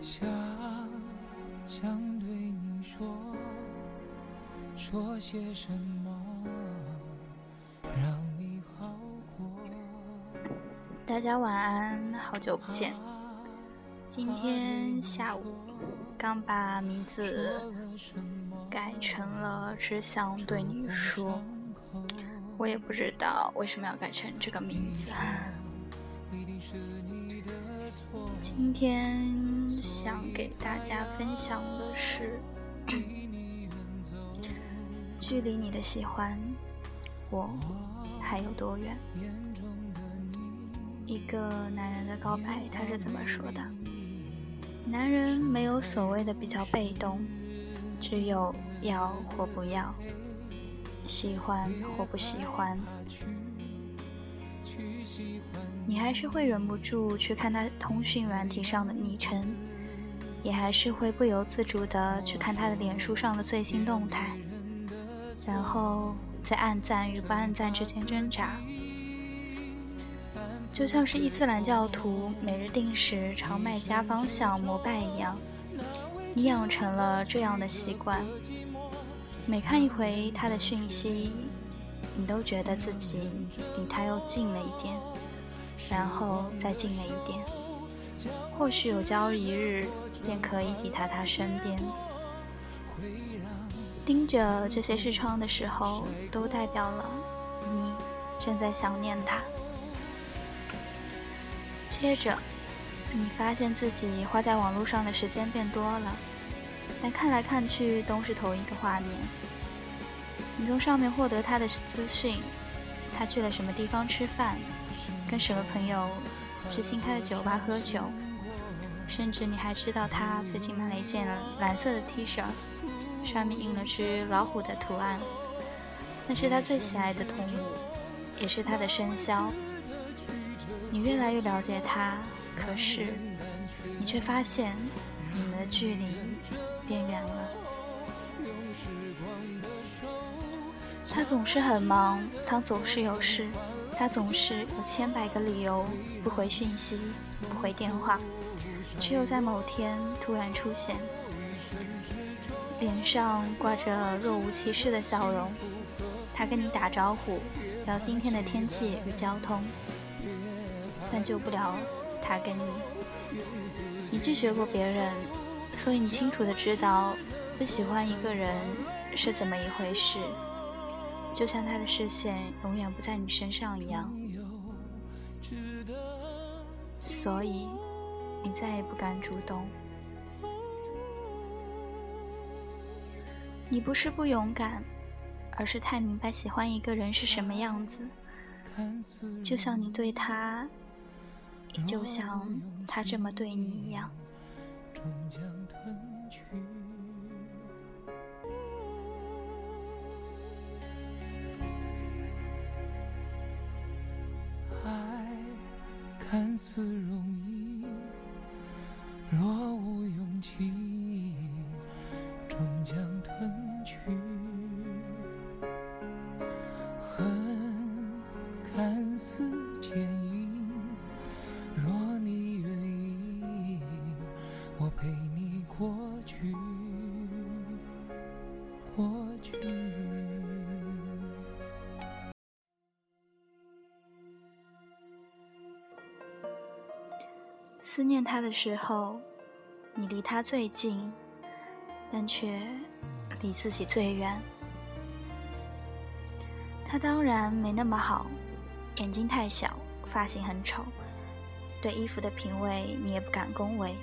想想对你说，说些什么，让你好过。大家晚安，好久不见。今天下午刚把名字改成了“只想对你说”，我也不知道为什么要改成这个名字。今天想给大家分享的是，距离你的喜欢，我还有多远？一个男人的告白，他是怎么说的？男人没有所谓的比较被动，只有要或不要，喜欢或不喜欢。你还是会忍不住去看他通讯软体上的昵称，也还是会不由自主的去看他的脸书上的最新动态，然后在暗赞与不暗赞之间挣扎，就像是伊斯兰教徒每日定时朝麦加方向膜拜一样，你养成了这样的习惯，每看一回他的讯息，你都觉得自己离他又近了一点。然后再近了一点，或许有朝一日便可以抵达他身边。盯着这些视窗的时候，都代表了你正在想念他。接着，你发现自己花在网络上的时间变多了，但看来看去都是同一个画面。你从上面获得他的资讯，他去了什么地方吃饭。跟什么朋友去新开的酒吧喝酒，甚至你还知道他最近买了一件蓝色的 T 恤，上面印了只老虎的图案，那是他最喜爱的动物，也是他的生肖。你越来越了解他，可是你却发现你们的距离变远了。他总是很忙，他总是有事。他总是有千百个理由不回讯息、不回电话，只有在某天突然出现，脸上挂着若无其事的笑容。他跟你打招呼，聊今天的天气与交通，但救不了他跟你。你拒绝过别人，所以你清楚的知道不喜欢一个人是怎么一回事。就像他的视线永远不在你身上一样，所以你再也不敢主动。你不是不勇敢，而是太明白喜欢一个人是什么样子。就像你对他，就像他这么对你一样。终将吞去爱看似容易，若无勇气，终将吞过去，过去。思念他的时候，你离他最近，但却离自己最远。他当然没那么好，眼睛太小，发型很丑，对衣服的品味你也不敢恭维。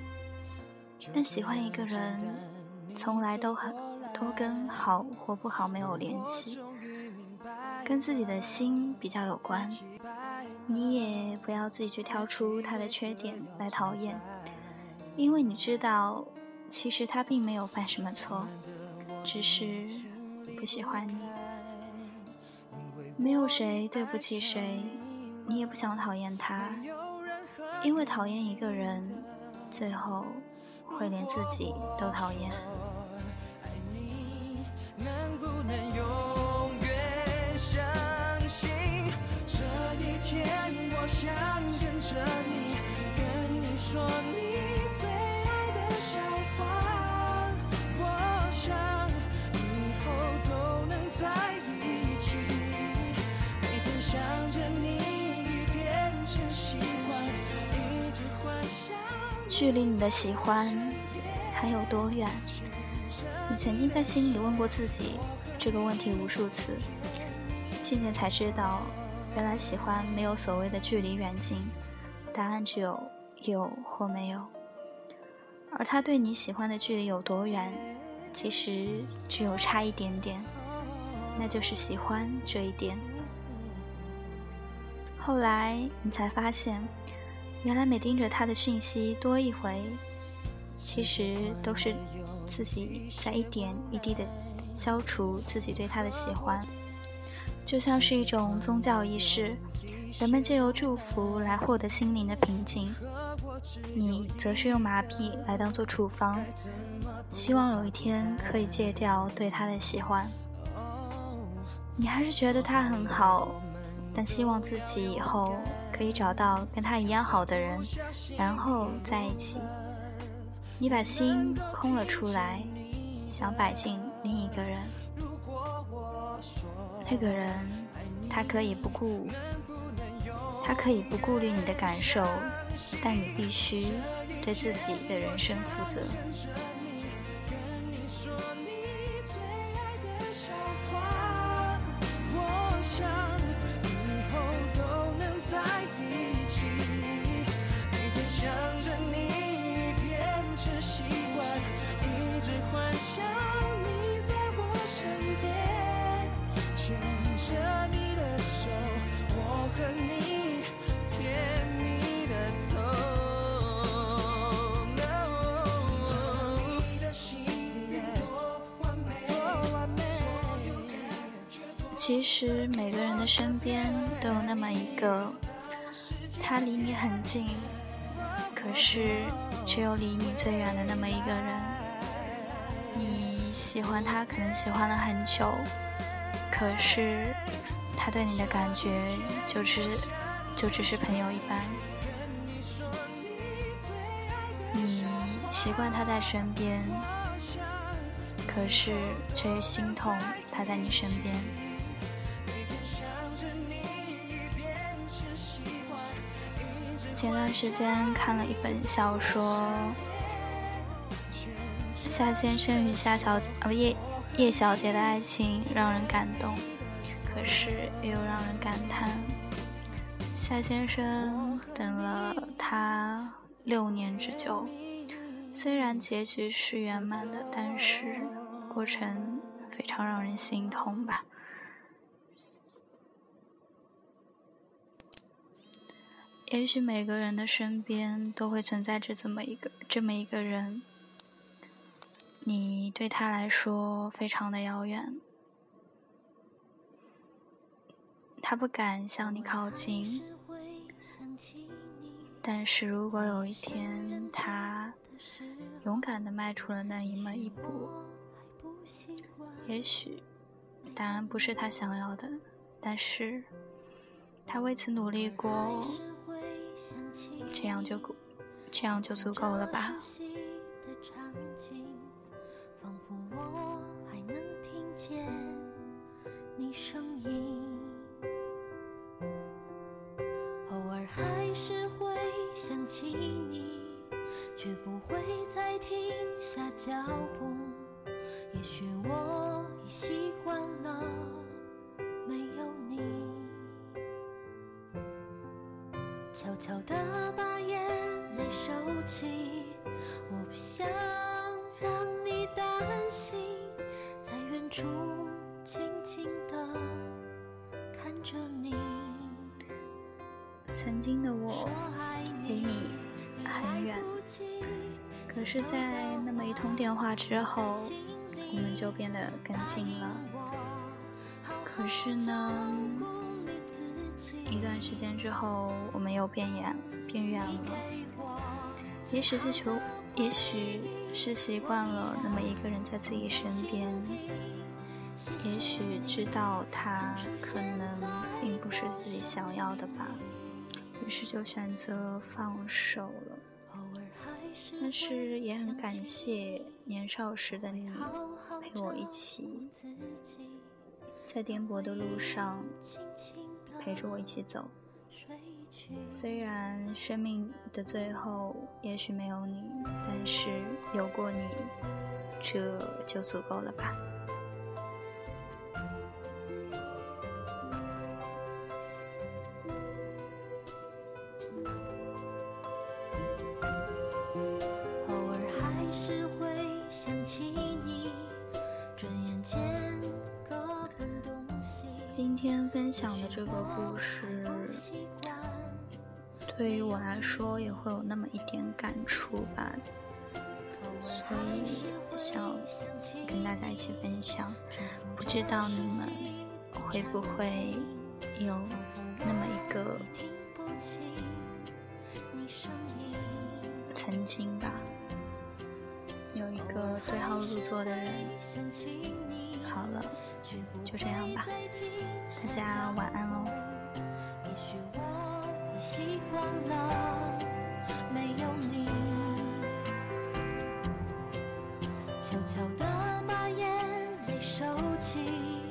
但喜欢一个人，从来都很都跟好或不好没有联系，跟自己的心比较有关。你也不要自己去挑出他的缺点来讨厌，因为你知道，其实他并没有犯什么错，只是不喜欢你。没有谁对不起谁，你也不想讨厌他，因为讨厌一个人，最后会连自己都讨厌。相信这一天，我想跟着。距离你的喜欢还有多远？你曾经在心里问过自己这个问题无数次，渐渐才知道，原来喜欢没有所谓的距离远近，答案只有有或没有。而他对你喜欢的距离有多远，其实只有差一点点，那就是喜欢这一点。后来你才发现，原来每盯着他的讯息多一回，其实都是自己在一点一滴的消除自己对他的喜欢，就像是一种宗教仪式，人们借由祝福来获得心灵的平静，你则是用麻痹来当做处方，希望有一天可以戒掉对他的喜欢。你还是觉得他很好，但希望自己以后可以找到跟他一样好的人，然后在一起。你把心空了出来，想摆进另一个人。那个人，他可以不顾，他可以不顾虑你的感受，但你必须对自己的人生负责。其实每个人的身边都有那么一个，他离你很近，可是却又离你最远的那么一个人。你喜欢他，可能喜欢了很久，可是他对你的感觉就只就只是朋友一般。你习惯他在身边，可是却心痛他在你身边。前段时间看了一本小说，夏先生与夏小姐呃不叶叶小姐的爱情让人感动，可是又让人感叹。夏先生等了她六年之久，虽然结局是圆满的，但是过程非常让人心痛吧。也许每个人的身边都会存在着这么一个这么一个人，你对他来说非常的遥远，他不敢向你靠近，但是如果有一天他勇敢的迈出了那一么一步，也许答案不是他想要的，但是他为此努力过。这样就够，这样就足够了吧。仿佛我还能听见你声音，偶尔还是会想起你，却不会再停下脚步。也许我已习悄悄地把眼泪收起，我不想让你担心，在远处静静地看着你。曾经的我离你，你很远，可是，在那么一通电话之后，我们就变得更近了。可是呢，一段时间之后，我们又变远，变远了。也许是求，也许是习惯了那么一个人在自己身边，也许知道他可能并不是自己想要的吧。于是就选择放手了。但是也很感谢年少时的你，陪我一起在颠簸的路上陪着我一起走。虽然生命的最后也许没有你，但是有过你，这就足够了吧。对于我来说也会有那么一点感触吧，所以想跟大家一起分享。不知道你们会不会有那么一个曾经吧，有一个对号入座的人。好了，就这样吧，大家晚安喽。习惯了没有你，悄悄地把眼泪收起。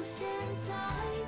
出现在。